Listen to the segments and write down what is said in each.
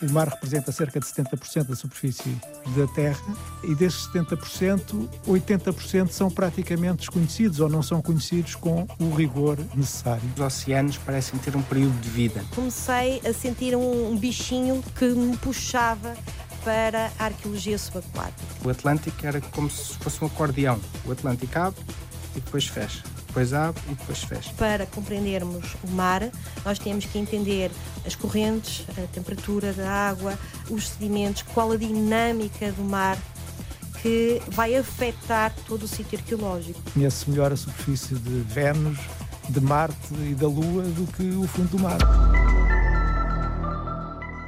O mar representa cerca de 70% da superfície da Terra e desses 70%, 80% são praticamente desconhecidos ou não são conhecidos com o rigor necessário. Os oceanos parecem ter um período de vida. Comecei a sentir um, um bichinho que me puxava para a arqueologia subaquática. O Atlântico era como se fosse um acordeão. O Atlântico abre e depois fecha depois abre e depois fecha. Para compreendermos o mar, nós temos que entender as correntes, a temperatura da água, os sedimentos, qual a dinâmica do mar que vai afetar todo o sítio arqueológico. Conhece melhor a superfície de Vênus, de Marte e da Lua do que o fundo do mar.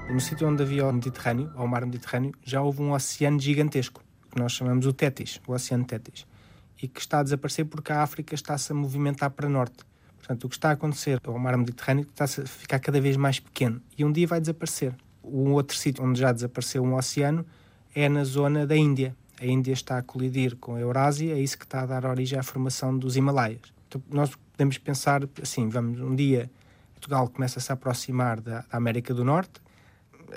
No sítio onde havia o Mediterrâneo, ou o mar Mediterrâneo, já houve um oceano gigantesco, que nós chamamos o Tétis, o Oceano Tétis e que está a desaparecer porque a África está-se a movimentar para norte. Portanto, o que está a acontecer ao mar Mediterrâneo está a ficar cada vez mais pequeno e um dia vai desaparecer. Um outro sítio onde já desapareceu um oceano é na zona da Índia. A Índia está a colidir com a Eurásia, é isso que está a dar origem à formação dos Himalaias. Então, nós podemos pensar assim: vamos, um dia Portugal começa a se aproximar da, da América do Norte,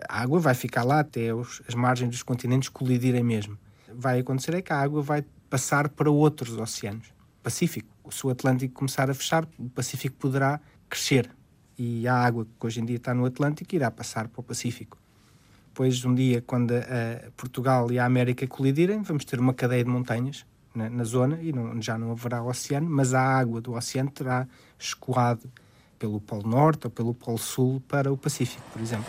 a água vai ficar lá até os, as margens dos continentes colidirem mesmo. Vai acontecer é que a água vai passar para outros oceanos. Pacífico. Se o Atlântico começar a fechar, o Pacífico poderá crescer e a água que hoje em dia está no Atlântico irá passar para o Pacífico. Depois, um dia, quando a Portugal e a América colidirem, vamos ter uma cadeia de montanhas na, na zona e não, já não haverá oceano, mas a água do oceano terá escoado pelo Polo Norte ou pelo Polo Sul para o Pacífico, por exemplo.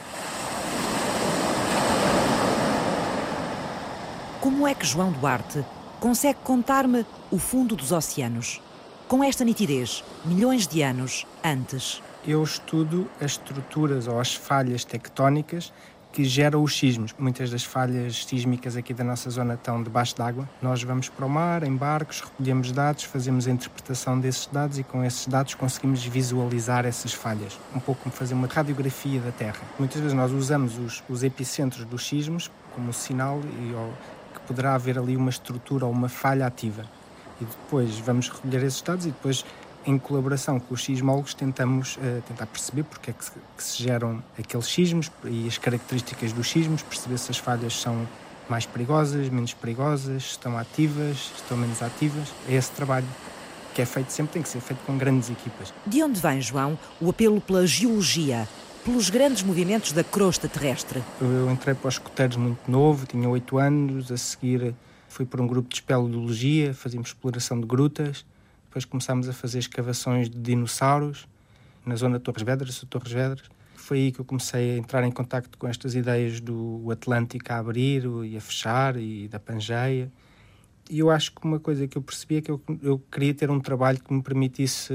Como é que João Duarte consegue contar-me o fundo dos oceanos. Com esta nitidez, milhões de anos antes. Eu estudo as estruturas ou as falhas tectónicas que geram os sismos. Muitas das falhas sísmicas aqui da nossa zona estão debaixo d'água. Nós vamos para o mar em barcos, recolhemos dados, fazemos a interpretação desses dados e com esses dados conseguimos visualizar essas falhas. Um pouco como fazer uma radiografia da Terra. Muitas vezes nós usamos os, os epicentros dos sismos como sinal e, poderá haver ali uma estrutura ou uma falha ativa. E depois vamos recolher esses dados e depois, em colaboração com os sismólogos, tentamos uh, tentar perceber porque é que se, que se geram aqueles sismos e as características dos sismos, perceber se as falhas são mais perigosas, menos perigosas, estão ativas, estão menos ativas. É esse trabalho que é feito sempre, tem que ser feito com grandes equipas. De onde vem, João, o apelo pela geologia? Pelos grandes movimentos da crosta terrestre. Eu entrei para os escuteiros muito novo, tinha 8 anos, a seguir fui para um grupo de espeleologia, fazíamos exploração de grutas, depois começámos a fazer escavações de dinossauros na zona de Torres Vedras, Torres Vedras. Foi aí que eu comecei a entrar em contato com estas ideias do Atlântico a abrir e a fechar e da Pangeia. E eu acho que uma coisa que eu percebi é que eu, eu queria ter um trabalho que me permitisse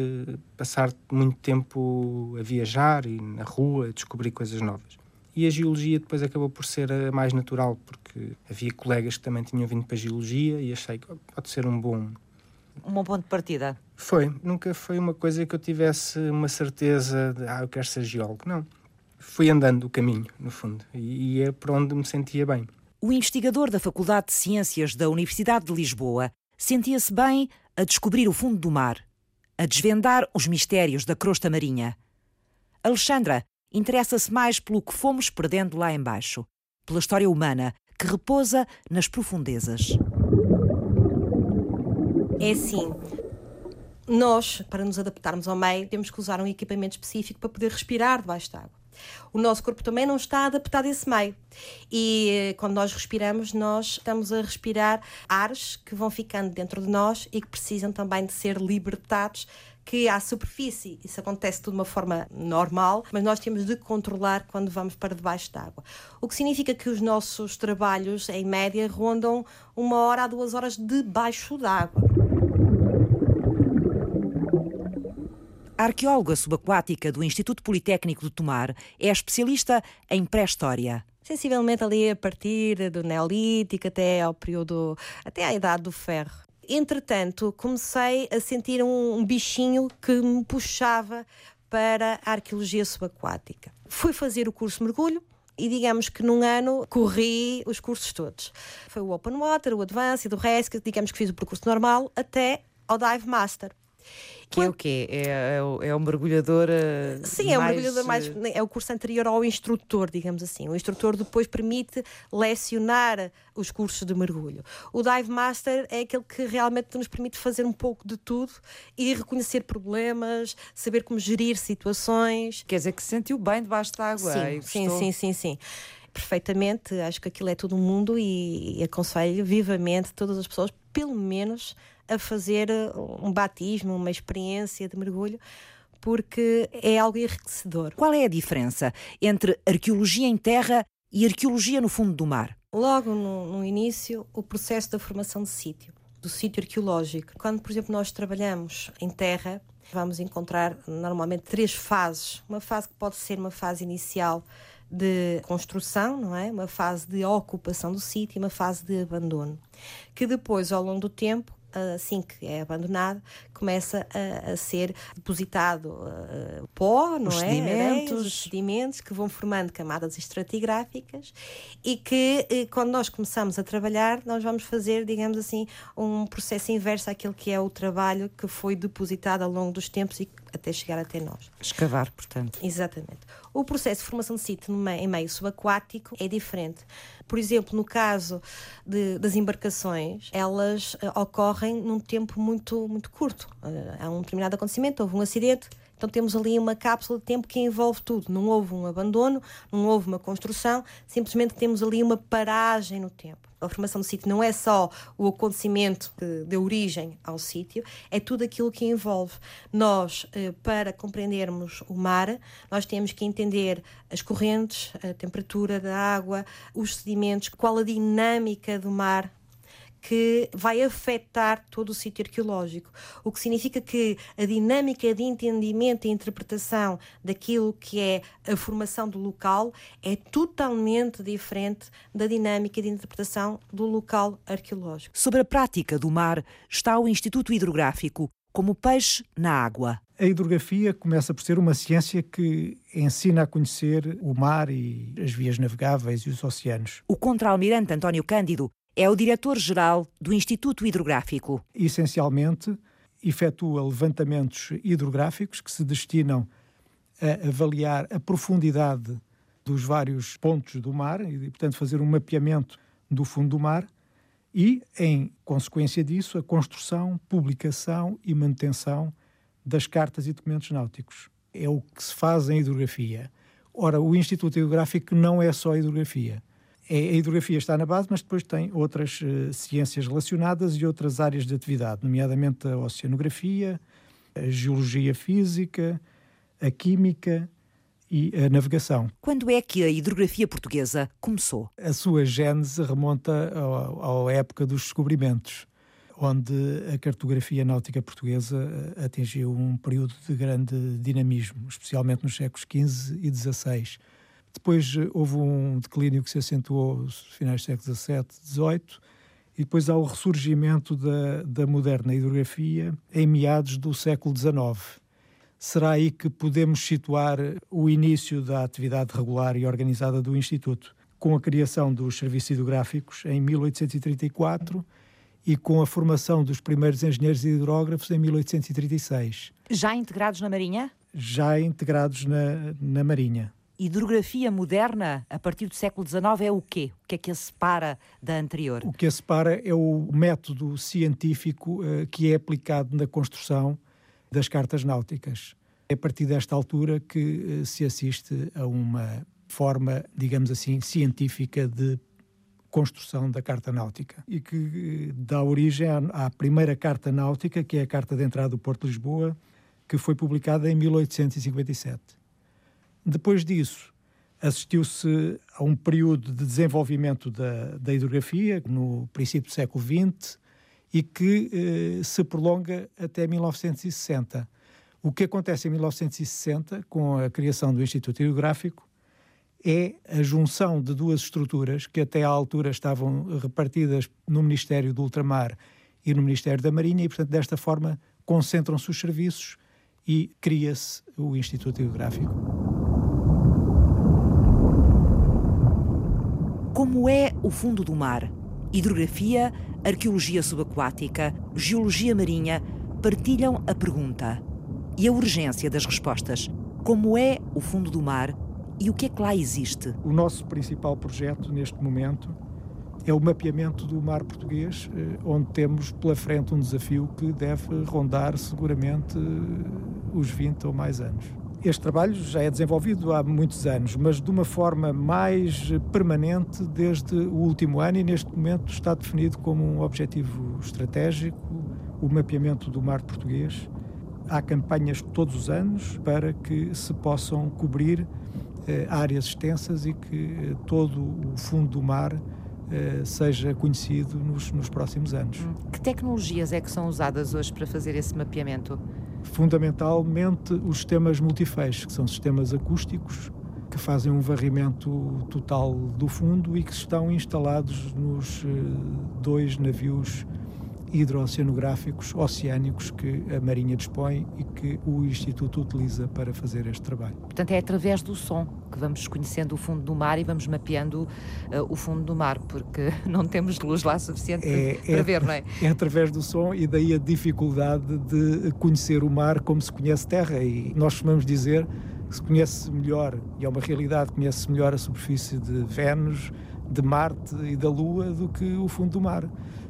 passar muito tempo a viajar e na rua, a descobrir coisas novas. E a geologia depois acabou por ser a mais natural, porque havia colegas que também tinham vindo para a geologia e achei que pode ser um bom. Um bom ponto de partida. Foi. Nunca foi uma coisa que eu tivesse uma certeza de, ah, eu quero ser geólogo. Não. Fui andando o caminho, no fundo, e, e é por onde me sentia bem. O investigador da Faculdade de Ciências da Universidade de Lisboa sentia-se bem a descobrir o fundo do mar, a desvendar os mistérios da crosta marinha. Alexandra interessa-se mais pelo que fomos perdendo lá embaixo, pela história humana que repousa nas profundezas. É assim, nós, para nos adaptarmos ao meio, temos que usar um equipamento específico para poder respirar debaixo d'água o nosso corpo também não está adaptado a esse meio. E eh, quando nós respiramos, nós estamos a respirar ares que vão ficando dentro de nós e que precisam também de ser libertados que à superfície isso acontece de uma forma normal, mas nós temos de controlar quando vamos para debaixo d'água. O que significa que os nossos trabalhos, em média, rondam uma hora a duas horas debaixo d'água. A arqueóloga subaquática do Instituto Politécnico de Tomar é especialista em pré-história. Sensivelmente ali a partir do Neolítico até ao período, até à Idade do Ferro. Entretanto, comecei a sentir um, bichinho que me puxava para a arqueologia subaquática. Fui fazer o curso mergulho, e digamos que num ano corri os cursos todos. Foi o Open Water, o Advanced, o Rescue, digamos que fiz o percurso normal até ao Dive Master. Que é o quê? É, é, é o mergulhador. Uh, Sim, é o mergulhador mais. É o curso anterior ao instrutor, digamos assim. O instrutor depois permite lecionar os cursos de mergulho. O Dive Master é aquele que realmente nos permite fazer um pouco de tudo e reconhecer problemas, saber como gerir situações. Quer dizer que se sentiu bem debaixo d'água. Sim, sim, sim, sim, sim perfeitamente, acho que aquilo é todo um mundo e, e aconselho vivamente todas as pessoas, pelo menos, a fazer uh, um batismo, uma experiência de mergulho, porque é algo enriquecedor. Qual é a diferença entre arqueologia em terra e arqueologia no fundo do mar? Logo no, no início, o processo da formação de sítio, do sítio arqueológico. Quando, por exemplo, nós trabalhamos em terra, vamos encontrar normalmente três fases. Uma fase que pode ser uma fase inicial de construção, não é? Uma fase de ocupação do sítio e uma fase de abandono, que depois, ao longo do tempo, assim que é abandonado, começa a, a ser depositado uh, pó, não os é? Sedimentos. os sedimentos que vão formando camadas estratigráficas e que, eh, quando nós começamos a trabalhar, nós vamos fazer, digamos assim, um processo inverso àquele que é o trabalho que foi depositado ao longo dos tempos e até chegar até nós. Escavar, portanto. Exatamente. O processo de formação de sítio em meio subaquático é diferente. Por exemplo, no caso de, das embarcações, elas uh, ocorrem num tempo muito, muito curto. Uh, há um determinado acontecimento, houve um acidente, então temos ali uma cápsula de tempo que envolve tudo. Não houve um abandono, não houve uma construção, simplesmente temos ali uma paragem no tempo. A formação do sítio não é só o acontecimento que deu origem ao sítio, é tudo aquilo que envolve. Nós, eh, para compreendermos o mar, nós temos que entender as correntes, a temperatura da água, os sedimentos, qual a dinâmica do mar que vai afetar todo o sítio arqueológico. O que significa que a dinâmica de entendimento e interpretação daquilo que é a formação do local é totalmente diferente da dinâmica de interpretação do local arqueológico. Sobre a prática do mar está o Instituto Hidrográfico, como peixe na água. A hidrografia começa por ser uma ciência que ensina a conhecer o mar e as vias navegáveis e os oceanos. O contra-almirante António Cândido é o diretor-geral do Instituto Hidrográfico. Essencialmente, efetua levantamentos hidrográficos que se destinam a avaliar a profundidade dos vários pontos do mar e, portanto, fazer um mapeamento do fundo do mar e, em consequência disso, a construção, publicação e manutenção das cartas e documentos náuticos. É o que se faz em hidrografia. Ora, o Instituto Hidrográfico não é só hidrografia. É, a hidrografia está na base, mas depois tem outras uh, ciências relacionadas e outras áreas de atividade, nomeadamente a oceanografia, a geologia física, a química e a navegação. Quando é que a hidrografia portuguesa começou? A sua gênese remonta à época dos descobrimentos, onde a cartografia náutica portuguesa eh, atingiu um período de grande dinamismo, especialmente nos séculos XV e XVI depois eh, houve um declínio que se acentuou nos finais do século XVII, XVIII, e depois há o ressurgimento da, da moderna hidrografia em meados do século XIX. Será aí que podemos situar o início da atividade regular e organizada do Instituto, com a criação dos serviços hidrográficos em 1834 e com a formação dos primeiros engenheiros hidrógrafos em 1836. Já integrados na Marinha? Já integrados na, na Marinha hidrografia moderna, a partir do século XIX, é o quê? O que é que a separa da anterior? O que a separa é o método científico uh, que é aplicado na construção das cartas náuticas. É a partir desta altura que uh, se assiste a uma forma, digamos assim, científica de construção da carta náutica e que uh, dá origem à, à primeira carta náutica, que é a Carta de Entrada do Porto de Lisboa, que foi publicada em 1857. Depois disso, assistiu-se a um período de desenvolvimento da, da hidrografia, no princípio do século XX, e que eh, se prolonga até 1960. O que acontece em 1960, com a criação do Instituto Hidrográfico, é a junção de duas estruturas que até à altura estavam repartidas no Ministério do Ultramar e no Ministério da Marinha, e, portanto, desta forma, concentram-se os serviços e cria-se o Instituto Hidrográfico. Como é o fundo do mar? Hidrografia, arqueologia subaquática, geologia marinha, partilham a pergunta e a urgência das respostas. Como é o fundo do mar e o que é que lá existe? O nosso principal projeto neste momento é o mapeamento do mar português, eh, onde temos pela frente um desafio que deve rondar seguramente eh, os 20 ou mais anos. Este trabalho já é desenvolvido há muitos anos, mas de uma forma mais permanente desde o último ano e neste momento está definido como um objetivo estratégico o mapeamento do mar português. Há campanhas todos os anos para que se possam cobrir eh, áreas extensas e que eh, todo o fundo do mar eh, seja conhecido nos, nos próximos anos. Hum. Que tecnologias é que são usadas hoje para fazer esse mapeamento? Fundamentalmente os sistemas multifeixe, que são sistemas acústicos que fazem um varrimento total do fundo e que estão instalados nos eh, dois navios hidrooceanográficos oceânicos que a Marinha dispõe e que o Instituto utiliza para fazer este trabalho. Portanto, é através do som que vamos conhecendo o fundo do mar e vamos mapeando uh, o fundo do mar, porque não temos luz lá suficiente é, para, é, ver, não é? É através do som e daí a dificuldade de conhecer o mar como se conhece terra. E nós costumamos dizer que se conhece melhor, e é uma realidade, conhece melhor a superfície de Vênus, de Marte e da Lua do que o fundo do mar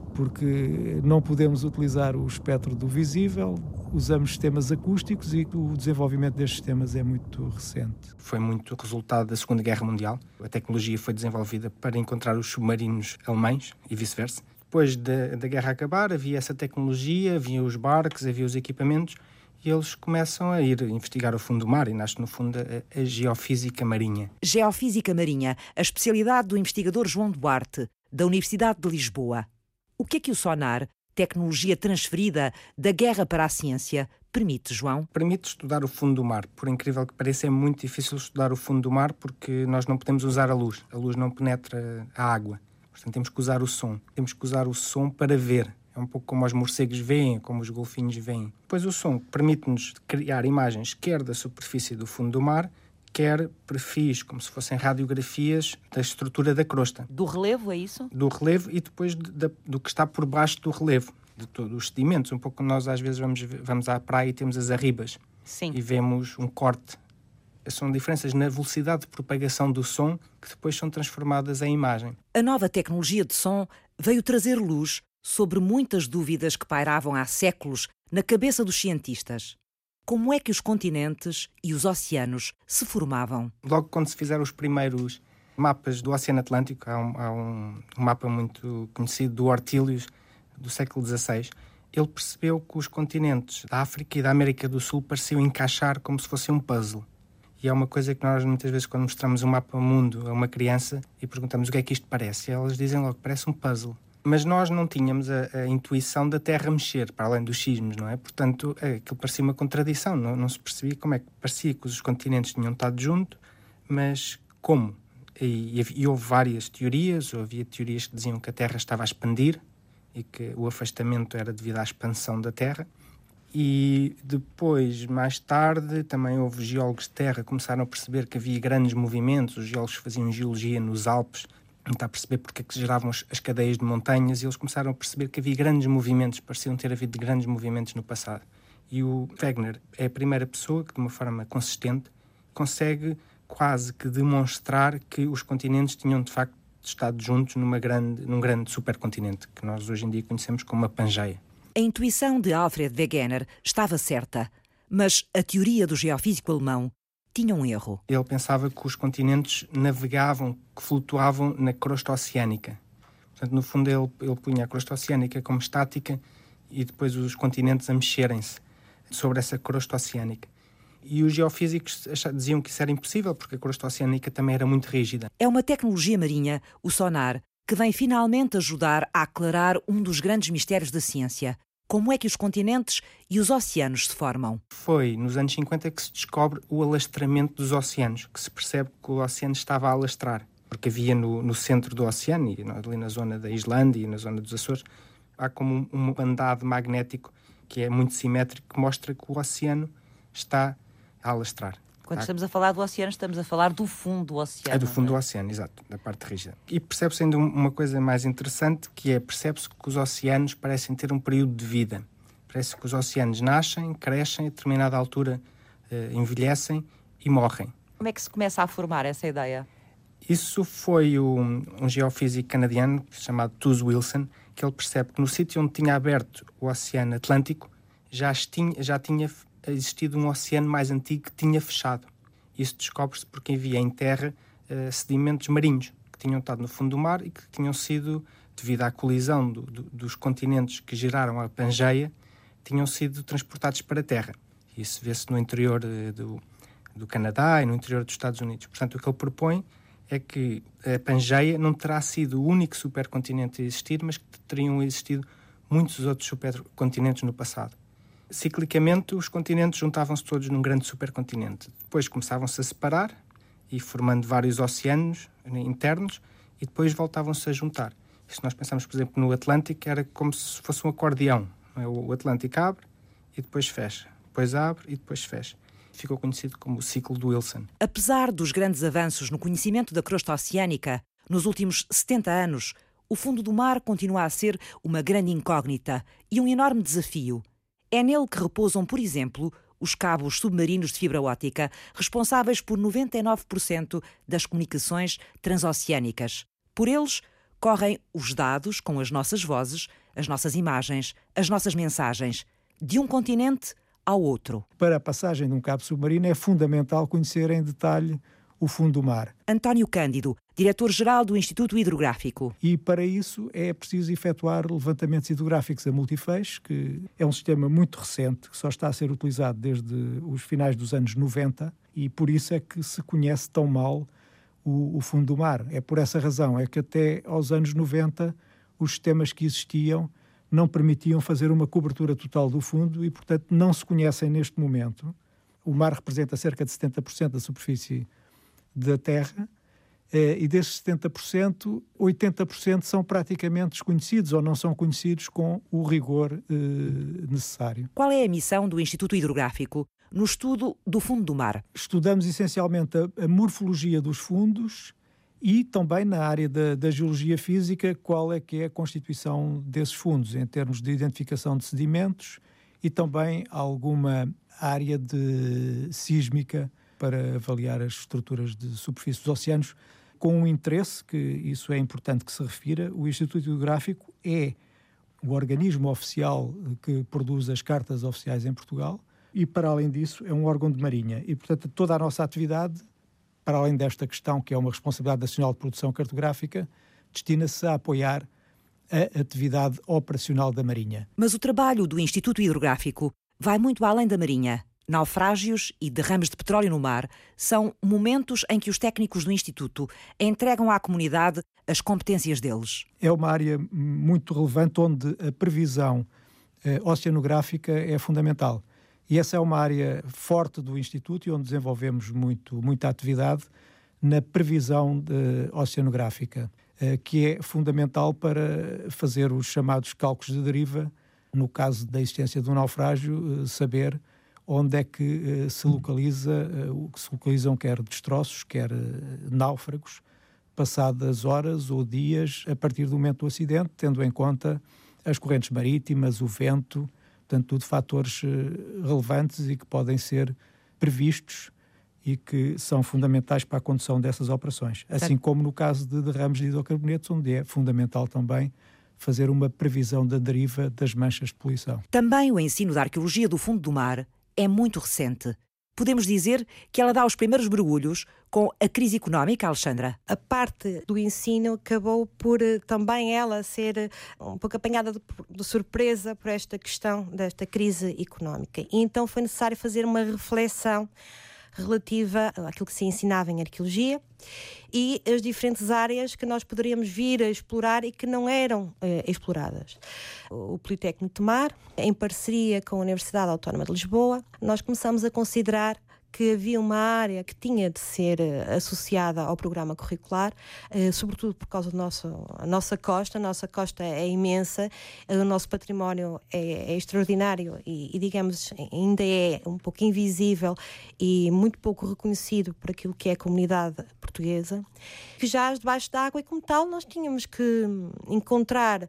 porque não podemos utilizar o espectro do visível, usamos sistemas acústicos e o desenvolvimento destes sistemas é muito recente. Foi muito resultado da Segunda Guerra Mundial. A tecnologia foi desenvolvida para encontrar os submarinos alemães e vice-versa. Depois da, da guerra acabar, havia essa tecnologia, havia os barcos, havia os equipamentos e eles começam a ir investigar o fundo do mar e nasce, no fundo, a, a, geofísica marinha. Geofísica marinha, a especialidade do investigador João Duarte, da Universidade de Lisboa. O que é que o sonar, tecnologia transferida da guerra para a ciência, permite, João? Permite estudar o fundo do mar. Por incrível que pareça, é muito difícil estudar o fundo do mar porque nós não podemos usar a luz. A luz não penetra a água. Portanto, temos que usar o som. Temos que usar o som para ver. É um pouco como os morcegos veem, como os golfinhos veem. Pois o som permite-nos criar imagens quer da superfície do fundo do mar, quer perfis, como se fossem radiografias da estrutura da crosta. Do relevo, é isso? Do relevo e depois de, de, do que está por baixo do relevo, de todos os sedimentos. Um pouco como nós às vezes vamos, vamos à praia e temos as arribas. Sim. E vemos um corte. São diferenças na velocidade de propagação do som que depois são transformadas em imagem. A nova tecnologia de som veio trazer luz sobre muitas dúvidas que pairavam há séculos na cabeça dos cientistas como é que os continentes e os oceanos se formavam? Logo quando se fizeram os primeiros mapas do Oceano Atlântico, há um, há um, mapa muito conhecido do Ortílios, do século XVI, ele percebeu que os continentes da África e da América do Sul pareciam encaixar como se fosse um puzzle. E é uma coisa que nós muitas vezes quando mostramos um mapa mundo a uma criança e perguntamos o que é que isto parece, elas dizem logo, parece um puzzle mas nós não tínhamos a, a, intuição da Terra mexer, para além dos sismos, não é? Portanto, é, aquilo parecia uma contradição, não, não se percebia como é que parecia que os continentes tinham estado juntos, mas como? E, e, houve várias teorias, havia teorias que diziam que a Terra estava a expandir e que o afastamento era devido à expansão da Terra. E depois, mais tarde, também houve geólogos de terra que começaram a perceber que havia grandes movimentos. Os geólogos faziam geologia nos Alpes tentar perceber porque é que geravam as, as, cadeias de montanhas e eles começaram a perceber que havia grandes movimentos, pareciam ter havido grandes movimentos no passado. E o Wegener é a primeira pessoa que, de uma forma consistente, consegue quase que demonstrar que os continentes tinham de facto estado juntos numa grande, num grande supercontinente, que nós hoje em dia conhecemos como a Pangeia. A intuição de Alfred Wegener estava certa, mas a teoria do geofísico alemão tinha um erro. Ele pensava que os continentes navegavam, que flutuavam na crosta oceânica. Portanto, no fundo, ele, ele punha a crosta oceânica como estática e depois os continentes a mexerem-se sobre essa crosta oceânica. E os geofísicos diziam que isso era impossível, porque a crosta oceânica também era muito rígida. É uma tecnologia marinha, o sonar, que vem finalmente ajudar a aclarar um dos grandes mistérios da ciência, como é que os continentes e os oceanos se formam? Foi nos anos 50 que se descobre o alastramento dos oceanos, que se percebe que o oceano estava a alastrar. Porque havia no, no centro do oceano, e ali na zona da Islândia e na zona dos Açores, há como um, um bandado magnético que é muito simétrico, que mostra que o oceano está a alastrar. Quando estamos a falar do oceano, estamos a falar do fundo do oceano. É do fundo é? do oceano, exato, da parte rígida. E percebe-se ainda uma coisa mais interessante, que é percebe-se que os oceanos parecem ter um período de vida. Parece que os oceanos nascem, crescem, a determinada altura uh, envelhecem e morrem. Como é que se começa a formar essa ideia? Isso foi um, um geofísico canadiano chamado Tuz Wilson, que ele percebe que no sítio onde tinha aberto o Oceano Atlântico já tinha, já tinha existido um oceano mais antigo que tinha fechado. Isso descobre-se porque havia em terra uh, sedimentos marinhos que tinham estado no fundo do mar e que tinham sido, devido à colisão do, do, dos continentes que geraram a Pangeia, tinham sido transportados para a terra. Isso vê-se no interior uh, do, do Canadá e no interior dos Estados Unidos. Portanto, o que ele propõe é que a Pangeia não terá sido o único supercontinente a existir, mas que teriam existido muitos outros supercontinentes no passado. Ciclicamente, os continentes juntavam-se todos num grande supercontinente. Depois começavam-se a separar e formando vários oceanos internos e depois voltavam-se a juntar. E se nós pensamos, por exemplo, no Atlântico, era como se fosse um acordeão. É? O Atlântico abre e depois fecha, depois abre e depois fecha ficou conhecido como o ciclo do Wilson. Apesar dos grandes avanços no conhecimento da crosta oceânica, nos últimos 70 anos, o fundo do mar continua a ser uma grande incógnita e um enorme desafio. É nele que repousam, por exemplo, os cabos submarinos de fibra óptica, responsáveis por 99% das comunicações transoceânicas. Por eles correm os dados com as nossas vozes, as nossas imagens, as nossas mensagens, de um continente ao outro. Para a passagem de um cabo submarino é fundamental conhecer em detalhe o fundo do mar. António Cândido, diretor-geral do Instituto Hidrográfico. E para isso é preciso efetuar levantamentos hidrográficos a multifeixe, que é um sistema muito recente, que só está a ser utilizado desde os finais dos anos 90 e por isso é que se conhece tão mal o, o fundo do mar. É por essa razão, é que até aos anos 90 os sistemas que existiam não permitiam fazer uma cobertura total do fundo e, portanto, não se conhecem neste momento. O mar representa cerca de 70% da superfície da Terra eh, e desses 70%, 80% são praticamente desconhecidos ou não são conhecidos com o rigor eh, necessário. Qual é a missão do Instituto Hidrográfico no estudo do fundo do mar? Estudamos essencialmente a, a morfologia dos fundos e também na área da, da, geologia física, qual é que é a constituição desses fundos, em termos de identificação de sedimentos e também alguma área de sísmica para avaliar as estruturas de superfície dos oceanos, com um interesse, que isso é importante que se refira, o Instituto Geográfico é o organismo oficial que produz as cartas oficiais em Portugal e, para além disso, é um órgão de marinha. E, portanto, toda a nossa atividade para além desta questão, que é uma responsabilidade nacional de produção cartográfica, destina-se a apoiar a atividade operacional da Marinha. Mas o trabalho do Instituto Hidrográfico vai muito além da Marinha. Naufrágios e derrames de petróleo no mar são momentos em que os técnicos do Instituto entregam à comunidade as competências deles. É uma área muito relevante onde a previsão eh, oceanográfica é fundamental. E essa é uma área forte do Instituto e onde desenvolvemos muito, muita atividade na previsão de, oceanográfica, eh, que é fundamental para fazer os chamados cálculos de deriva, no caso da existência de um naufrágio, eh, saber onde é que eh, se localiza, o que se localizam quer destroços, quer náufragos, passadas horas ou dias a partir do momento do acidente, tendo em conta as correntes marítimas, o vento, Portanto, tudo fatores eh, relevantes e que podem ser previstos e que são fundamentais para a condução dessas operações. Assim como no caso de derrames de hidrocarbonetos, onde é fundamental também fazer uma previsão da deriva das manchas de poluição. Também o ensino da arqueologia do fundo do mar é muito recente podemos dizer que ela dá os primeiros mergulhos com a crise económica, Alexandra? A parte do ensino acabou por eh, também ela ser eh, um pouco apanhada de, de surpresa por esta questão desta crise económica. E então foi necessário fazer uma reflexão relativa àquilo que se ensinava em arqueologia e as diferentes áreas que nós poderíamos vir a explorar e que não eram eh, exploradas. O Politécnico de Tomar, em parceria com a Universidade Autónoma de Lisboa, nós começamos a considerar que havia uma área que tinha de ser uh, associada ao programa curricular, uh, sobretudo por causa da nossa, nossa costa. A nossa costa é imensa, uh, o nosso património é, é extraordinário e, e, digamos, ainda é um pouco invisível e muito pouco reconhecido por aquilo que é a comunidade portuguesa, que já debaixo d'água e, como tal, nós tínhamos que encontrar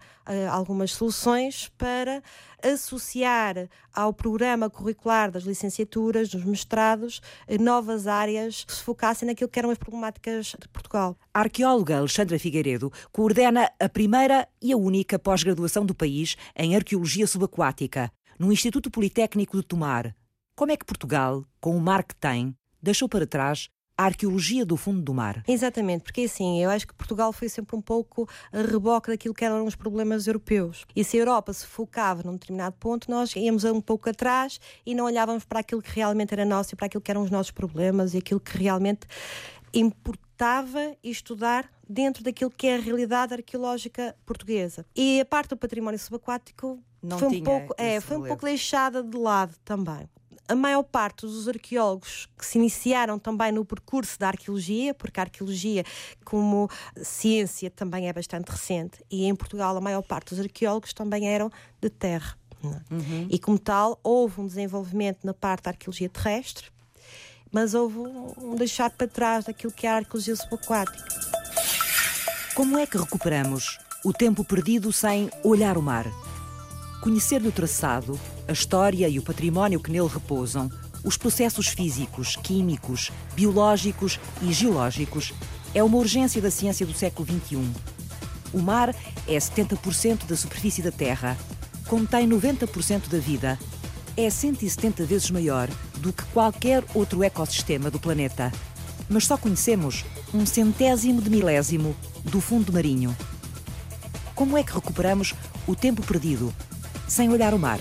algumas soluções para associar ao programa curricular das licenciaturas, dos mestrados, novas áreas que se focassem naquilo que eram as problemáticas de Portugal. A arqueóloga Alexandra Figueiredo coordena a primeira e a única pós-graduação do país em arqueologia subaquática, no Instituto Politécnico de Tomar. Como é que Portugal, com o mar que tem, deixou para trás a arqueologia do fundo do mar. Exatamente, porque assim, eu acho que Portugal foi sempre um pouco a reboque daquilo que eram os problemas europeus. E se a Europa se focava num determinado ponto, nós íamos um pouco atrás e não olhávamos para aquilo que realmente era nosso e para aquilo que eram os nossos problemas e aquilo que realmente importava estudar dentro daquilo que é a realidade arqueológica portuguesa. E a parte do património subaquático não foi um pouco, é, foi um pouco deixada de lado também a maior parte dos arqueólogos que se iniciaram também no percurso da arqueologia, porque a arqueologia, como ciência, também é bastante recente, e em Portugal a maior parte dos arqueólogos também eram de terra. É? Uhum. E como tal, houve um desenvolvimento na parte da arqueologia terrestre, mas houve um deixar para trás daquilo que é a arqueologia subaquática. Como é que recuperamos o tempo perdido sem olhar o mar? Conhecer do traçado, a história e o património que nele repousam, os processos físicos, químicos, biológicos e geológicos, é uma urgência da ciência do século XXI. O mar é 70% da superfície da Terra, contém 90% da vida, é 170 vezes maior do que qualquer outro ecossistema do planeta. Mas só conhecemos um centésimo de milésimo do fundo marinho. Como é que recuperamos o tempo perdido sem olhar o mar.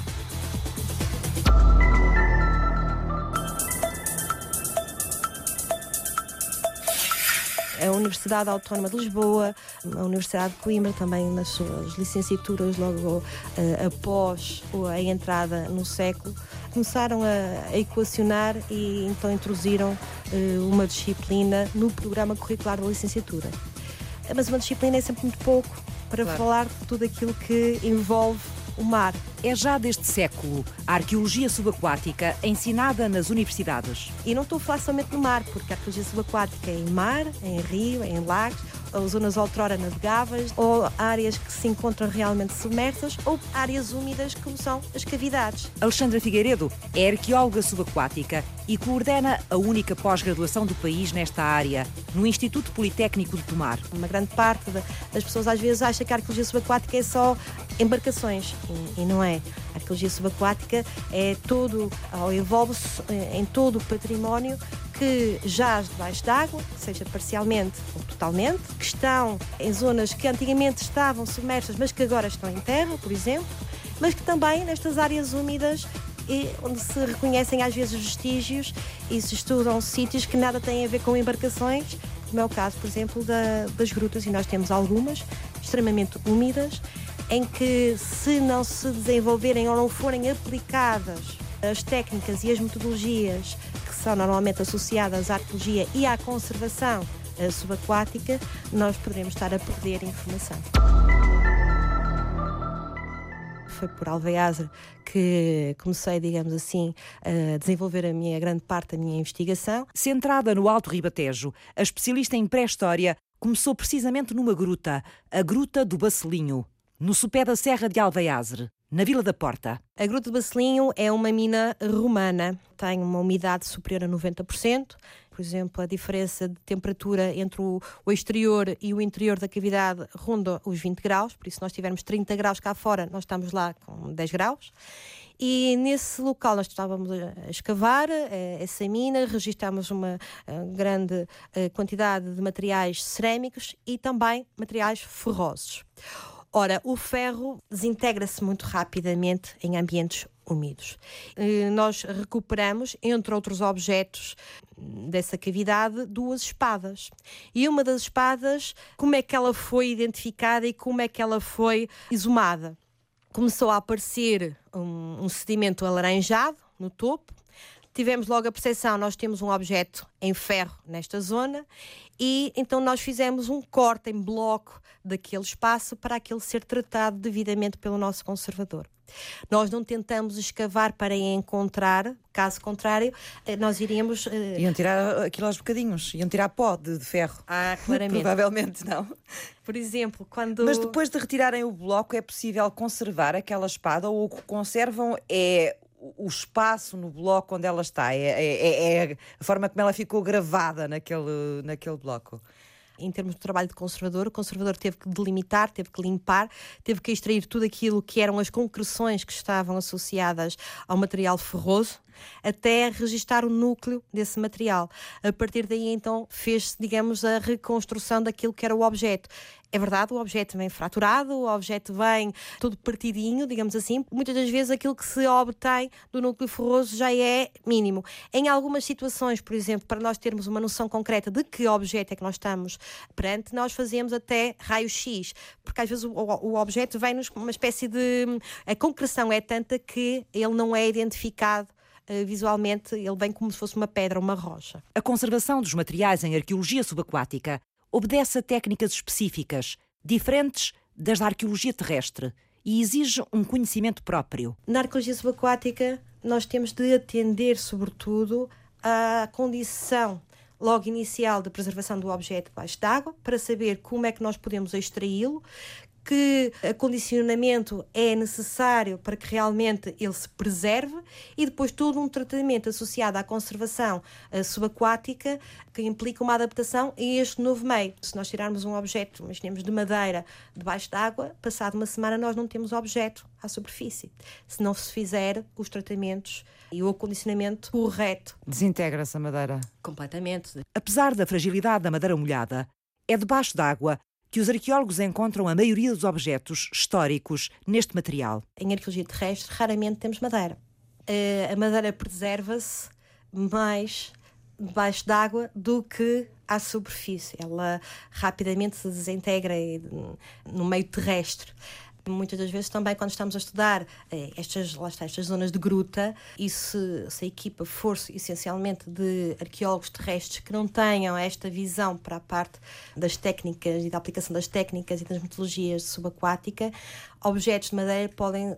Universidade Autónoma de Lisboa, a Universidade de Coimbra, também nas suas licenciaturas, logo uh, após a entrada no século, começaram a, a equacionar e então introduziram uh, uma disciplina no programa curricular da licenciatura. Mas uma disciplina é sempre muito pouco para claro. falar de tudo aquilo que envolve o mar. É já deste século a arqueologia subaquática ensinada nas universidades. E não estou a falar somente no mar, porque a arqueologia subaquática é em mar, é em rio, é em lagos, ou zonas outrora navegáveis, ou áreas que se encontram realmente submersas, ou áreas úmidas como são as cavidades. Alexandra Figueiredo é arqueóloga subaquática e coordena a única pós-graduação do país nesta área, no Instituto Politécnico de Tomar. Uma grande parte das pessoas às vezes acha que a arqueologia subaquática é só embarcações, e, e não é. A arqueologia subaquática é todo, ou envolve-se eh, em todo o património que jaz debaixo d'água, seja parcialmente ou totalmente, que estão em zonas que antigamente estavam submersas, mas que agora estão em terra, por exemplo, mas que também nestas áreas úmidas onde se reconhecem às vezes vestígios e se estudam sítios que nada têm a ver com embarcações, como é o caso, por exemplo, da, das grutas, e nós temos algumas extremamente úmidas, em que se não se desenvolverem ou não forem aplicadas as técnicas e as metodologias são normalmente associadas à arqueologia e à conservação eh, subaquática, nós poderemos estar a perder informação. Foi por Alveazre que comecei, digamos assim, a desenvolver a minha grande parte da minha investigação. Centrada no Alto Ribatejo, a especialista em pré-história começou precisamente numa gruta, a Gruta do Bacelinho, no sopé da Serra de Alveazre na Vila da Porta. A Gruta do Bacelinho é uma mina romana, tem uma umidade superior a 90%. Por exemplo, a diferença de temperatura entre o, exterior e o interior da cavidade ronda os 20 graus, por isso, se nós tivermos 30 graus cá fora, nós estamos lá com 10 graus. E nesse local nós estávamos a escavar eh, essa mina, registámos uma eh, grande eh, quantidade de materiais cerâmicos e também materiais ferrosos. Ora, o ferro desintegra-se muito rapidamente em ambientes úmidos. Nós recuperamos, entre outros objetos dessa cavidade, duas espadas. E uma das espadas, como é que ela foi identificada e como é que ela foi exumada? Começou a aparecer um, um sedimento alaranjado no topo, tivemos logo a percepção, nós temos um objeto em ferro nesta zona e então nós fizemos um corte em bloco daquele espaço para aquele ser tratado devidamente pelo nosso conservador. Nós não tentamos escavar para encontrar, caso contrário, eh, nós iríamos. Uh... Iam tirar aquilo aos bocadinhos, iam tirar pó de, de ferro. Ah, claramente. Provavelmente não. Por exemplo, quando. Mas depois de retirarem o bloco, é possível conservar aquela espada ou o que conservam é o espaço no bloco onde ela está, é, é, é, é a forma como ela ficou gravada naquele, naquele bloco em termos de trabalho de conservador, o conservador teve que delimitar, teve que limpar, teve que extrair tudo aquilo que eram as concreções que estavam associadas ao material ferroso, até registar o núcleo desse material. A partir daí, então, fez-se, digamos, a reconstrução daquilo que era o objeto. É verdade, o objeto vem fraturado, o objeto vem todo partidinho, digamos assim. Muitas das vezes aquilo que se obtém do núcleo ferroso já é mínimo. Em algumas situações, por exemplo, para nós termos uma noção concreta de que objeto é que nós estamos perante, nós fazemos até raio-x, porque às vezes o, o, objeto vem-nos uma espécie de. A concreção é tanta que ele não é identificado visualmente ele vem como se fosse uma pedra, uma rocha. A conservação dos materiais em arqueologia subaquática obedece a técnicas específicas, diferentes das da arqueologia terrestre, e exige um conhecimento próprio. Na arqueologia subaquática, nós temos de atender, sobretudo, à condição logo inicial de preservação do objeto debaixo d'água, para saber como é que nós podemos extraí-lo, que acondicionamento é necessário para que realmente ele se preserve e depois todo um tratamento associado à conservação uh, subaquática que implica uma adaptação a este novo meio. Se nós tirarmos um objeto, imaginemos de madeira, debaixo d'água, passado uma semana nós não temos objeto à superfície. Se não se fizer os tratamentos e o acondicionamento correto. Desintegra-se a madeira. Completamente. Apesar da fragilidade da madeira molhada, é debaixo d'água que os arqueólogos encontram a maioria dos objetos históricos neste material. Em arqueologia terrestre, raramente temos madeira. Eh, a madeira preserva-se mais debaixo d'água do que à superfície. Ela rapidamente se desintegra no meio terrestre muitas das vezes também quando estamos a estudar eh, estas, lá está, estas zonas de gruta e se, se a equipa for essencialmente de arqueólogos terrestres que não tenham esta visão para a parte das técnicas e da aplicação das técnicas e das metodologias subaquática, objetos de madeira podem uh,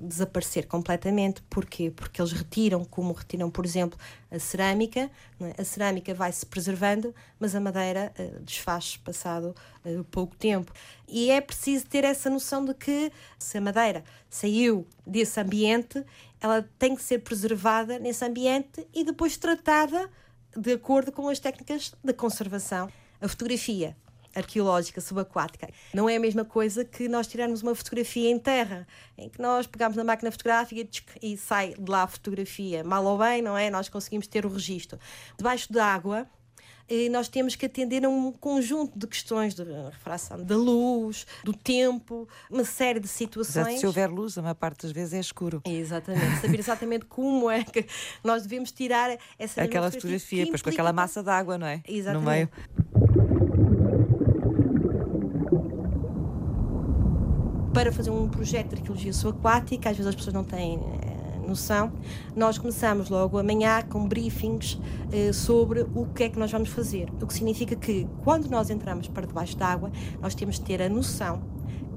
desaparecer completamente. Porquê? Porque eles retiram, como retiram, por exemplo, a cerâmica. É? A cerâmica vai-se preservando, mas a madeira uh, desfaz passado uh, pouco tempo. E é preciso ter essa noção de que se a madeira saiu desse ambiente, ela tem que ser preservada nesse ambiente e depois tratada de acordo com as técnicas de conservação. A fotografia arqueológica subaquática. Não é a mesma coisa que nós tirarmos uma fotografia em terra, em que nós pegamos na máquina fotográfica e sai de lá a fotografia. Mal ou bem, não é? Nós conseguimos ter o registro. Debaixo d'água, eh, nós temos que atender a um conjunto de questões de refração da luz, do tempo, uma série de situações. Exato, se houver luz, a maior parte das vezes é escuro. Exatamente, saber exatamente como é que nós devemos tirar essa Aquela fotografia, pois com aquela massa d'água, não é? Exatamente. No meio. Para fazer um projeto de arqueologia subaquática, às vezes as pessoas não têm eh, noção, nós começamos logo amanhã com briefings eh, sobre o que é que nós vamos fazer. O que significa que quando nós entramos para debaixo d'água, nós temos de ter a noção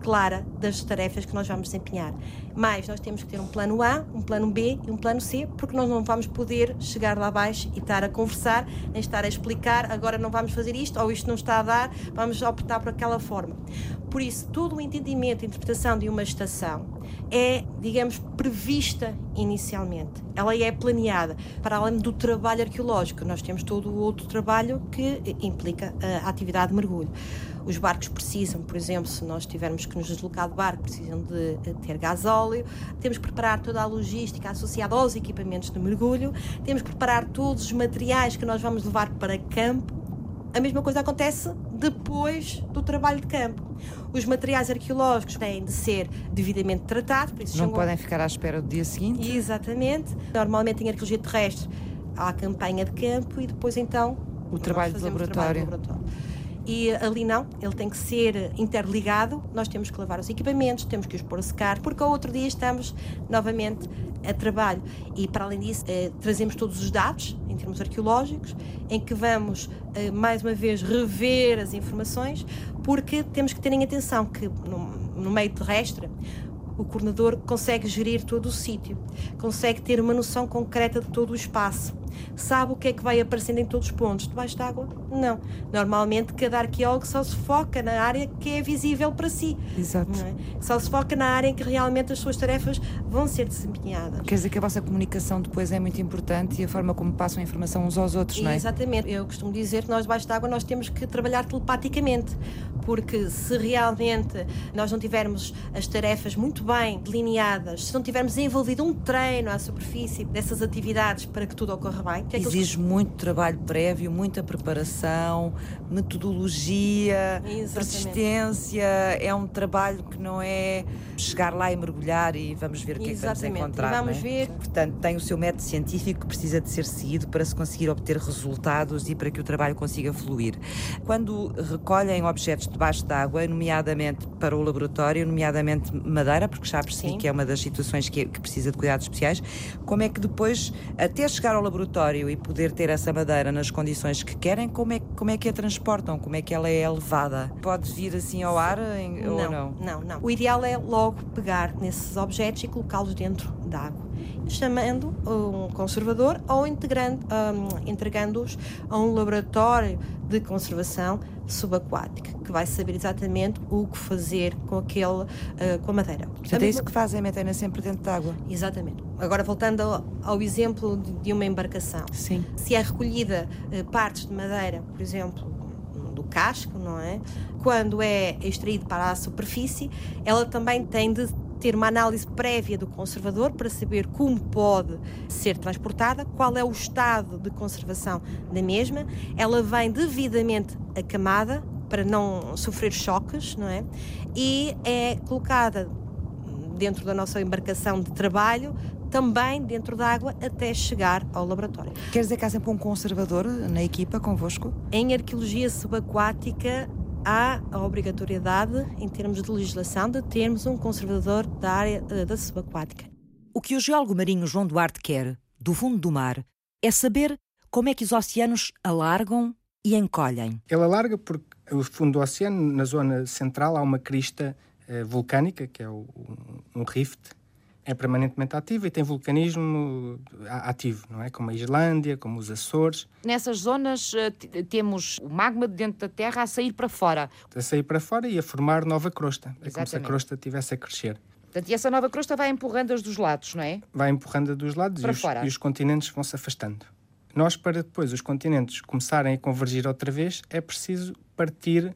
clara das tarefas que nós vamos desempenhar. Mas nós temos que ter um plano A, um plano B e um plano C, porque nós não vamos poder chegar lá abaixo e estar a conversar, nem estar a explicar, agora não vamos fazer isto, ou isto não está a dar, vamos optar por aquela forma. Por isso, todo o entendimento e interpretação de uma estação é, digamos, prevista inicialmente. Ela é planeada. Para além do trabalho arqueológico, nós temos todo o outro trabalho que implica a atividade de mergulho. Os barcos precisam, por exemplo, se nós tivermos que nos deslocar de barco, precisam de ter gasóleo. Temos que preparar toda a logística associada aos equipamentos de mergulho. Temos que preparar todos os materiais que nós vamos levar para campo. A mesma coisa acontece depois do trabalho de campo. Os materiais arqueológicos têm de ser devidamente tratados. Por isso Não podem ficar à espera do dia seguinte? Exatamente. Normalmente em arqueologia terrestre há a campanha de campo e depois então o trabalho de laboratório. trabalho de laboratório. E ali não, ele tem que ser interligado, nós temos que lavar os equipamentos, temos que os pôr a secar, porque ao outro dia estamos novamente a trabalho. E para além disso, eh, trazemos todos os dados em termos arqueológicos, em que vamos eh, mais uma vez rever as informações, porque temos que ter em atenção que no, no meio terrestre o coordenador consegue gerir todo o sítio, consegue ter uma noção concreta de todo o espaço sabe o que é que vai aparecendo em todos os pontos. Debaixo d'água, não. Normalmente, cada arqueólogo só se foca na área que é visível para si. Exato. É? Só se foca na área em que realmente as suas tarefas vão ser desempenhadas. Quer dizer que a vossa comunicação depois é muito importante e a forma como passam a informação uns aos outros, não é? Exatamente. Eu costumo dizer que nós, debaixo d'água, nós temos que trabalhar telepaticamente porque se realmente nós não tivermos as tarefas muito bem delineadas, se não tivermos envolvido um treino à superfície dessas atividades para que tudo ocorra bem. Que é Exige eles... muito trabalho prévio, muita preparação, metodologia, Exatamente. persistência. É um trabalho que não é chegar lá e mergulhar e vamos ver o que Exatamente. é que vamos encontrar. vamos é? ver. Portanto, tem o seu método científico que precisa de ser seguido para se conseguir obter resultados e para que o trabalho consiga fluir. Quando recolhem objetos debaixo d'água, nomeadamente para o laboratório, nomeadamente madeira, porque já percebi Sim. que é uma das situações que, que precisa de cuidados especiais, como é que depois, até chegar ao laboratório e poder ter essa madeira nas condições que querem, como é, como é que a transportam? Como é que ela é levada? Pode vir assim ao ar em, não, ou não? Não, não. O ideal é logo pegar nesses objetos e colocá-los dentro d'água chamando um conservador ou um, entregando-os a um laboratório de conservação subaquática, que vai saber exatamente o que fazer com aquele, uh, com a madeira. Portanto, é isso que fazem, metem-na sempre dentro de água. Exatamente. Agora, voltando ao, ao exemplo de, de, uma embarcação. Sim. Se é recolhida uh, partes de madeira, por exemplo, do casco, não é? Quando é extraído para a superfície, ela também tem de ter uma análise prévia do conservador para saber como pode ser transportada, qual é o estado de conservação da mesma. Ela vem devidamente acamada para não sofrer choques, não é? E é colocada dentro da nossa embarcação de trabalho também dentro da água até chegar ao laboratório. Quer dizer que há sempre um conservador na equipa convosco? Em arqueologia subaquática há a obrigatoriedade, em termos de legislação, de termos um conservador da área eh, da subaquática. O que o geólogo marinho João Duarte quer, do fundo do mar, é saber como é que os oceanos alargam e encolhem. Ele alarga porque o fundo do oceano, na zona central, há uma crista eh, vulcânica, que é o, um, um rift, é permanentemente ativo e tem vulcanismo ativo, não é? Como a Islândia, como os Açores. Nessas zonas eh, temos o magma de dentro da Terra a sair para fora. A sair para fora e a formar nova crosta. Exatamente. É como se a crosta estivesse a crescer. Portanto, e essa nova crosta vai empurrando-as dos lados, não é? Vai empurrando-a dos lados para e, fora. Os, e os continentes vão se afastando. Nós, para depois os continentes começarem a convergir outra vez, é preciso partir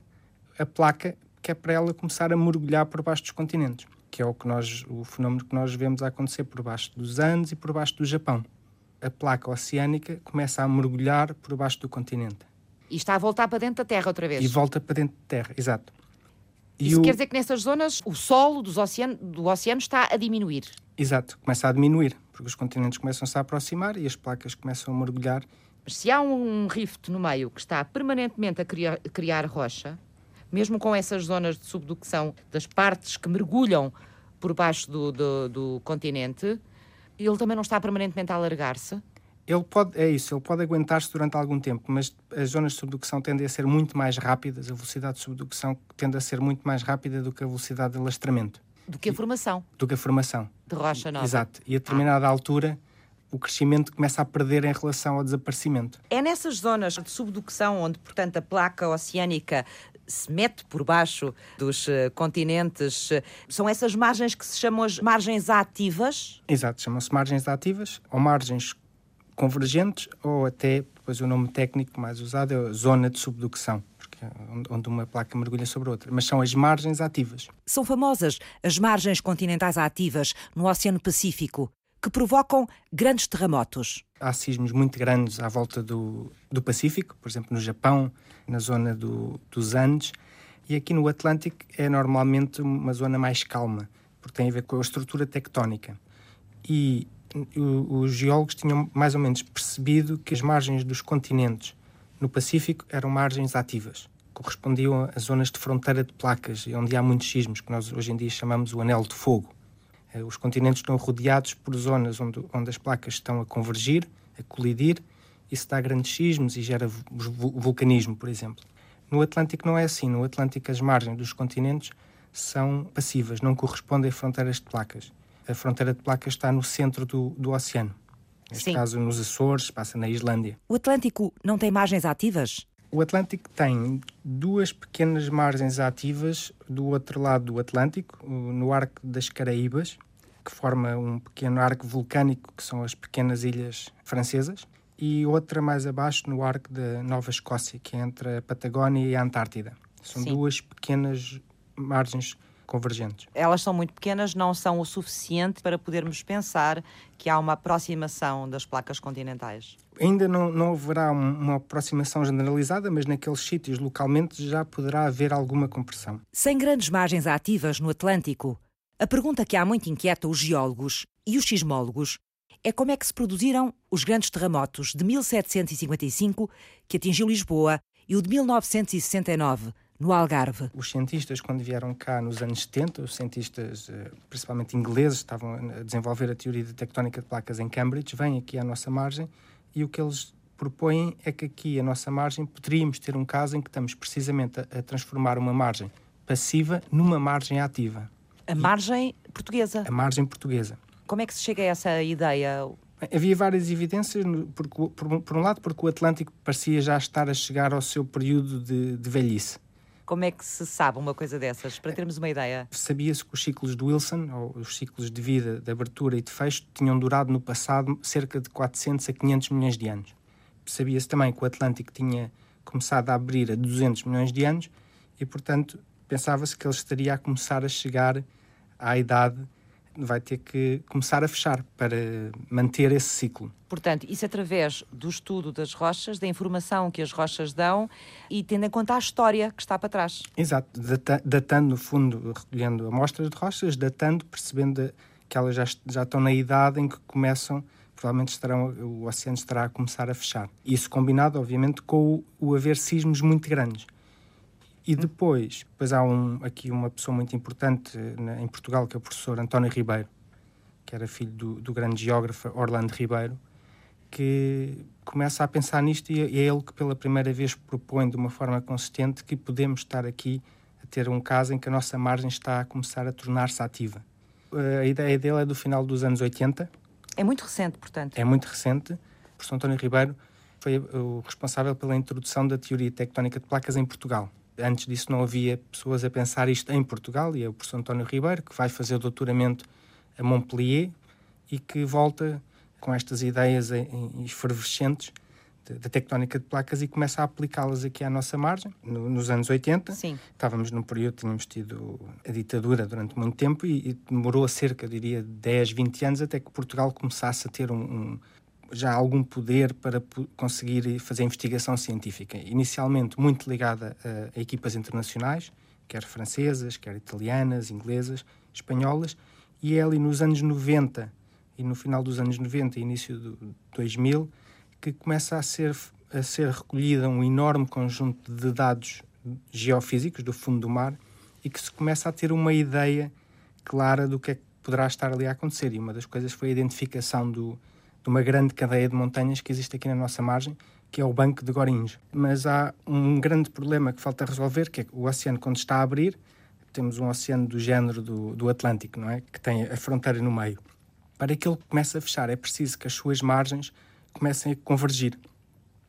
a placa que é para ela começar a mergulhar por baixo dos continentes que é o, que nós, o fenómeno que nós vemos acontecer por baixo dos Andes e por baixo do Japão. A placa oceânica começa a mergulhar por baixo do continente. E está a voltar para dentro da Terra outra vez. E volta para dentro da Terra, exato. E Isso o... quer dizer que nessas zonas o solo dos oceano, do oceano está a diminuir. Exato, começa a diminuir, porque os continentes começam-se a aproximar e as placas começam a mergulhar. Mas se há um rift no meio que está permanentemente a criar, criar rocha, mesmo com essas zonas de subducção das partes que mergulham por baixo do, do, do continente, ele também não está permanentemente a alargar-se? Ele pode, é isso, ele pode aguentar-se durante algum tempo, mas as zonas de subducção tendem a ser muito mais rápidas, a velocidade de subducção tende a ser muito mais rápida do que a velocidade de alastramento. Do que a formação. Do que a formação. De rocha nova. Exato. E a determinada ah. altura, o crescimento começa a perder em relação ao desaparecimento. É nessas zonas de subducção onde, portanto, a placa oceânica se mete por baixo dos uh, continentes. São essas margens que se chamam as margens ativas? Exato, chamam-se margens ativas ou margens convergentes ou até, depois o nome técnico mais usado é zona de subducção. É onde uma placa mergulha sobre outra, mas são as margens ativas. São famosas as margens continentais ativas no Oceano Pacífico, que provocam grandes terremotos. Há sismos muito grandes à volta do, do Pacífico, por exemplo, no Japão, na zona do, dos Andes, e aqui no Atlântico é normalmente uma zona mais calma, porque tem a ver com a estrutura tectónica. E os geólogos tinham mais ou menos percebido que as margens dos continentes no Pacífico eram margens ativas, correspondiam a zonas de fronteira de placas, onde há muitos sismos, que nós hoje em dia chamamos o anel de fogo. Eh, os continentes estão rodeados por zonas onde, onde as placas estão a convergir, a colidir, isso dá grandes sismos e gera vulcanismo, por exemplo. No Atlântico não é assim. No Atlântico, as margens dos continentes são passivas, não correspondem a fronteiras de placas. A fronteira de placas está no centro do, do oceano. Neste Sim. caso, nos Açores, passa na Islândia. O Atlântico não tem margens ativas? O Atlântico tem duas pequenas margens ativas do outro lado do Atlântico, no Arco das Caraíbas, que forma um pequeno arco vulcânico, que são as pequenas ilhas francesas, e outra mais abaixo no arco da Nova Escócia, que é entre a Patagónia e a Antártida. São Sim. duas pequenas margens convergentes. Elas são muito pequenas, não são o suficiente para podermos pensar que há uma aproximação das placas continentais. Ainda não, não haverá uma aproximação generalizada, mas naqueles sítios localmente já poderá haver alguma compressão. Sem grandes margens ativas no Atlântico, a pergunta que há muito inquieta os geólogos e os sismólogos é como é que se produziram os grandes terremotos de 1755, que atingiu Lisboa, e o de 1969, no Algarve. Os cientistas, quando vieram cá nos anos 70, os cientistas, eh, principalmente ingleses, estavam a desenvolver a teoria de tectónica de placas em Cambridge, vêm aqui à nossa margem e o que eles propõem é que aqui à nossa margem poderíamos ter um caso em que estamos precisamente a, a transformar uma margem passiva numa margem ativa. A margem portuguesa. A margem portuguesa. Como é que se chega a essa ideia? Havia várias evidências, por, por, por, um lado, porque o Atlântico parecia já estar a chegar ao seu período de, de velhice. Como é que se sabe uma coisa dessas, para termos uma ideia? Sabia-se que os ciclos de Wilson, ou os ciclos de vida, de abertura e de fecho, tinham durado no passado cerca de 400 a 500 milhões de anos. Sabia-se também que o Atlântico tinha começado a abrir a 200 milhões de anos e, portanto, pensava-se que ele estaria a começar a chegar à idade vai ter que começar a fechar para manter esse ciclo. Portanto, isso através do estudo das rochas, da informação que as rochas dão e tendo em conta a história que está para trás. Exato, datando, no fundo, recolhendo amostras de rochas, datando, percebendo que elas já, já estão na idade em que começam provavelmente estarão, o oceano estará a começar a fechar. Isso combinado, obviamente, com o, o haver sismos muito grandes. E depois, depois há um, aqui uma pessoa muito importante na, em Portugal, que é o professor António Ribeiro, que era filho do, do grande geógrafo Orlando Ribeiro, que começa a pensar nisto e é ele que pela primeira vez propõe de uma forma consistente que podemos estar aqui a ter um caso em que a nossa margem está a começar a tornar-se ativa. A ideia dele é do final dos anos 80. É muito recente, portanto. É muito recente. O professor António Ribeiro foi o responsável pela introdução da teoria tectónica de placas em Portugal. Antes disso não havia pessoas a pensar isto em Portugal e é o professor António Ribeiro que vai fazer o doutoramento a Montpellier e que volta com estas ideias efervescentes da tectónica de placas e começa a aplicá-las aqui à nossa margem. No, nos anos 80, Sim. estávamos num período, tínhamos tido a ditadura durante muito tempo e, e demorou cerca, diria, 10, 20 anos até que Portugal começasse a ter um, um já algum poder para conseguir fazer investigação científica. Inicialmente muito ligada a, a equipas internacionais, quer francesas, quer italianas, inglesas, espanholas, e é ali nos anos 90 e no final dos anos 90 e início do 2000 que começa a ser, a ser recolhida um enorme conjunto de dados geofísicos do fundo do mar e que se começa a ter uma ideia clara do que é que poderá estar ali a acontecer. E uma das coisas foi a identificação do, de uma grande cadeia de montanhas que existe aqui na nossa margem, que é o Banco de Gorinhos. Mas há um grande problema que falta resolver, que é que o oceano, quando está a abrir, temos um oceano do género do, do Atlântico, não é? Que tem a fronteira no meio. Para que ele comece a fechar, é preciso que as suas margens comecem a convergir.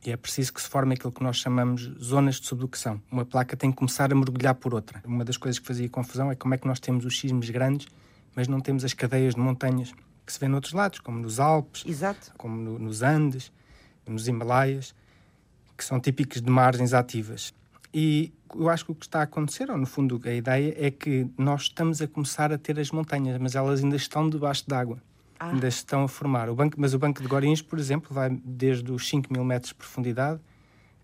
E é preciso que se forme aquilo que nós chamamos zonas de subducção. Uma placa tem que começar a mergulhar por outra. Uma das coisas que fazia confusão é como é que nós temos os sismos grandes, mas não temos as cadeias de montanhas que se vê noutros lados, como nos Alpes, Exato. como no, nos Andes, nos Himalaias, que são típicos de margens ativas. E eu acho que o que está a acontecer, ou no fundo a ideia, é que nós estamos a começar a ter as montanhas, mas elas ainda estão debaixo d'água. Ah. Ainda estão a formar. O banco, mas o Banco de Gorins, por exemplo, vai desde os 5 mil metros de profundidade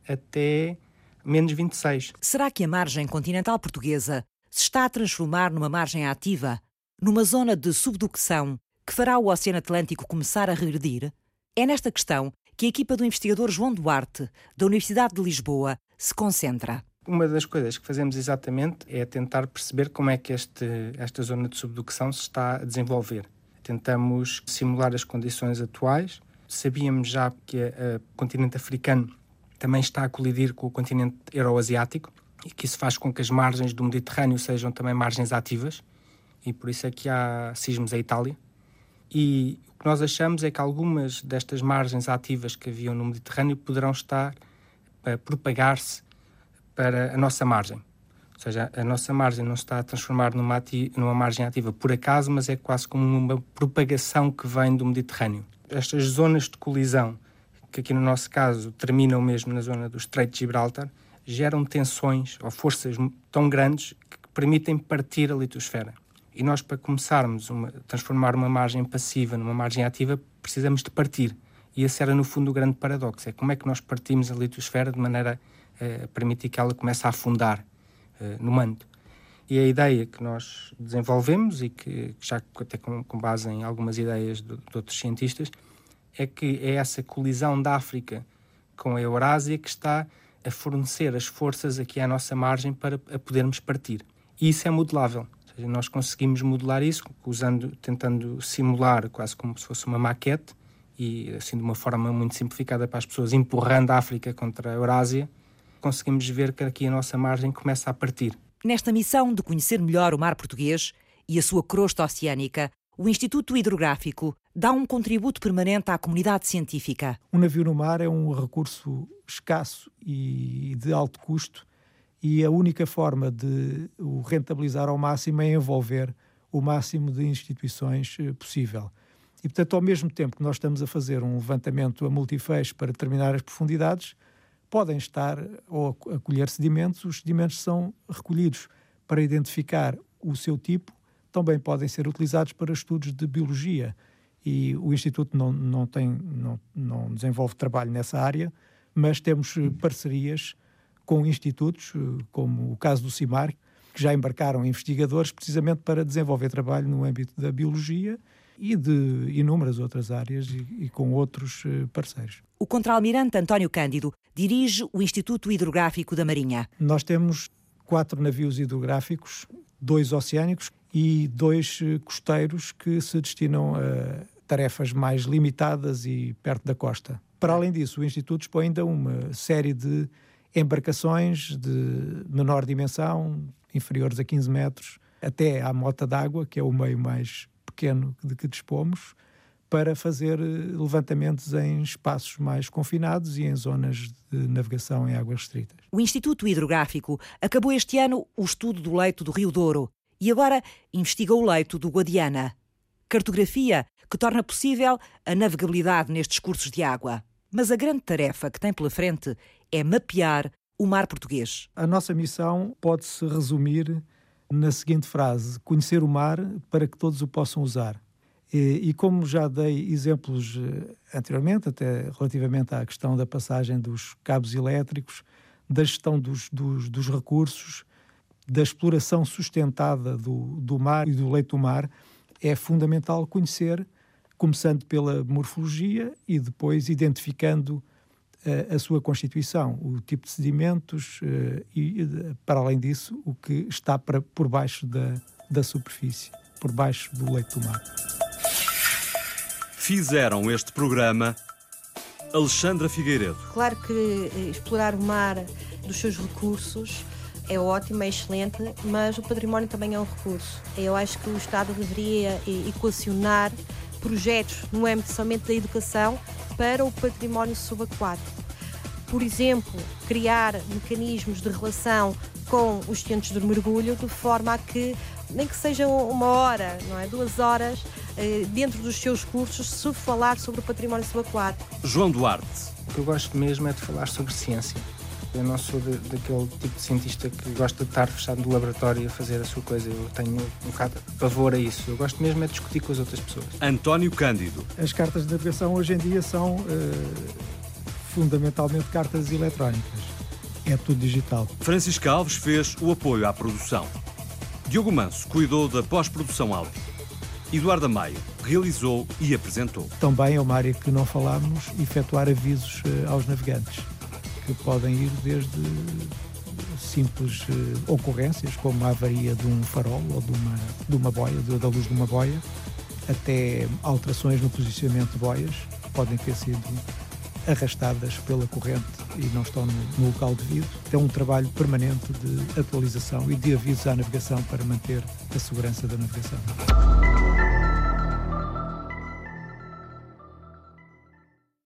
até menos 26. Será que a margem continental portuguesa se está a transformar numa margem ativa, numa zona de subducção que fará o Oceano Atlântico começar a regredir? É nesta questão que a equipa do investigador João Duarte, da Universidade de Lisboa, se concentra. Uma das coisas que fazemos exatamente é tentar perceber como é que este, esta zona de subducção se está a desenvolver. Tentamos simular as condições atuais. Sabíamos já que o continente africano também está a colidir com o continente euroasiático e que isso faz com que as margens do Mediterrâneo sejam também margens ativas e por isso é que há sismos a Itália. E o que nós achamos é que algumas destas margens ativas que haviam no Mediterrâneo poderão estar a propagar-se para a nossa margem. Ou seja, a nossa margem não está a transformar numa, numa margem ativa por acaso, mas é quase como uma propagação que vem do Mediterrâneo. Estas zonas de colisão, que aqui no nosso caso terminam mesmo na zona do Estreito de Gibraltar, geram tensões ou forças tão grandes que permitem partir a litosfera. E nós, para começarmos a transformar uma margem passiva numa margem ativa, precisamos de partir. E esse era, no fundo, o grande paradoxo. É como é que nós partimos a litosfera de maneira a permitir que ela comece a afundar uh, no manto. E a ideia que nós desenvolvemos, e que já até com base em algumas ideias de, de, outros cientistas, é que é essa colisão da África com a Eurásia que está a fornecer as forças aqui à nossa margem para a podermos partir. E isso é modelável. Seja, nós conseguimos modelar isso usando, tentando simular quase como se fosse uma maquete e assim de uma forma muito simplificada para as pessoas, empurrando a África contra a Eurásia conseguimos ver que aqui a nossa margem começa a partir. Nesta missão de conhecer melhor o mar português e a sua crosta oceânica, o Instituto Hidrográfico dá um contributo permanente à comunidade científica. Um navio no mar é um recurso escasso e de alto custo e a única forma de o rentabilizar ao máximo é envolver o máximo de instituições eh, possível. E, portanto, ao mesmo tempo que nós estamos a fazer um levantamento a multifeixe para determinar as profundidades, podem estar ou acolher sedimentos, os sedimentos são recolhidos para identificar o seu tipo, também podem ser utilizados para estudos de biologia. E o Instituto não, não, tem, não, não desenvolve trabalho nessa área, mas temos eh, parcerias com institutos, eh, como o caso do CIMAR, que já embarcaram investigadores precisamente para desenvolver trabalho no âmbito da biologia e de inúmeras outras áreas e, e com outros eh, parceiros. O contraalmirante António Cândido dirige o Instituto Hidrográfico da Marinha. Nós temos quatro navios hidrográficos, dois oceânicos e dois eh, costeiros que se destinam a tarefas mais limitadas e perto da costa. Para além disso, o Instituto dispõe ainda uma série de embarcações de menor dimensão, inferiores a 15 metros, até à mota d'água, que é o meio mais pequeno de que dispomos para fazer eh, levantamentos em espaços mais confinados e em zonas de navegação em águas restritas. O Instituto Hidrográfico acabou este ano o estudo do leito do Rio Douro e agora investiga o leito do Guadiana. Cartografia que torna possível a navegabilidade nestes cursos de água. Mas a grande tarefa que tem pela frente é mapear o mar português. A nossa missão pode-se resumir na seguinte frase: conhecer o mar para que todos o possam usar. E, e, como já dei exemplos eh, anteriormente, até relativamente à questão da passagem dos cabos elétricos, da gestão dos, dos, dos recursos, da exploração sustentada do, do mar e do leito do mar, é fundamental conhecer, começando pela morfologia e depois identificando a sua constituição, o tipo de sedimentos uh, e, para além disso, o que está para, por baixo da, da superfície, por baixo do leito do mar. Fizeram este programa Alexandra Figueiredo. Claro que eh, explorar o mar dos seus recursos é ótimo, é excelente, mas o património também é um recurso. Eu acho que o Estado deveria equacionar projetos no âmbito somente da educação para o património subaquático. Por exemplo, criar mecanismos de relação com os centros de mergulho de forma a que, nem que seja uma hora, não é? duas horas, eh, dentro dos seus cursos, se falar sobre o património subaquático. João Duarte. O que eu gosto mesmo é de falar sobre ciência. Eu não sou de, daquele tipo de cientista que gosta de estar fechado no laboratório a fazer a sua coisa. Eu tenho um bocado de pavor a isso. Eu gosto mesmo é de discutir com as outras pessoas. António Cândido. As cartas de navegação hoje em dia são uh, fundamentalmente cartas eletrónicas. É tudo digital. Francisco Alves fez o apoio à produção. Diogo Manso cuidou da pós-produção áudio. Eduardo Maio realizou e apresentou. Também é uma área que não falámos, efetuar avisos uh, aos navegantes que podem ir desde simples uh, ocorrências, como a avaria de um farol ou de uma, de uma boia, de, da luz de uma boia, até alterações no posicionamento de boias, que podem ter sido arrastadas pela corrente e não estão no, local devido. É um trabalho permanente de atualização e de avisos à navegação para manter a segurança da navegação.